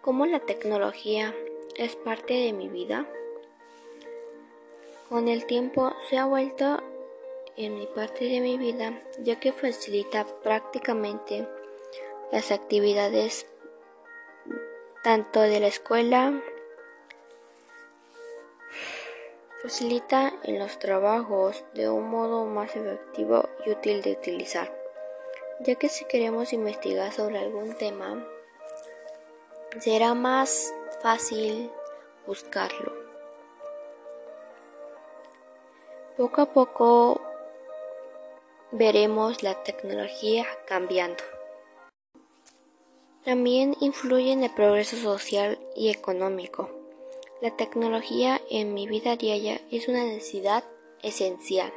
¿Cómo la tecnología es parte de mi vida? Con el tiempo se ha vuelto en mi parte de mi vida ya que facilita prácticamente las actividades tanto de la escuela, facilita en los trabajos de un modo más efectivo y útil de utilizar, ya que si queremos investigar sobre algún tema, será más fácil buscarlo. Poco a poco veremos la tecnología cambiando. También influye en el progreso social y económico. La tecnología en mi vida diaria es una necesidad esencial.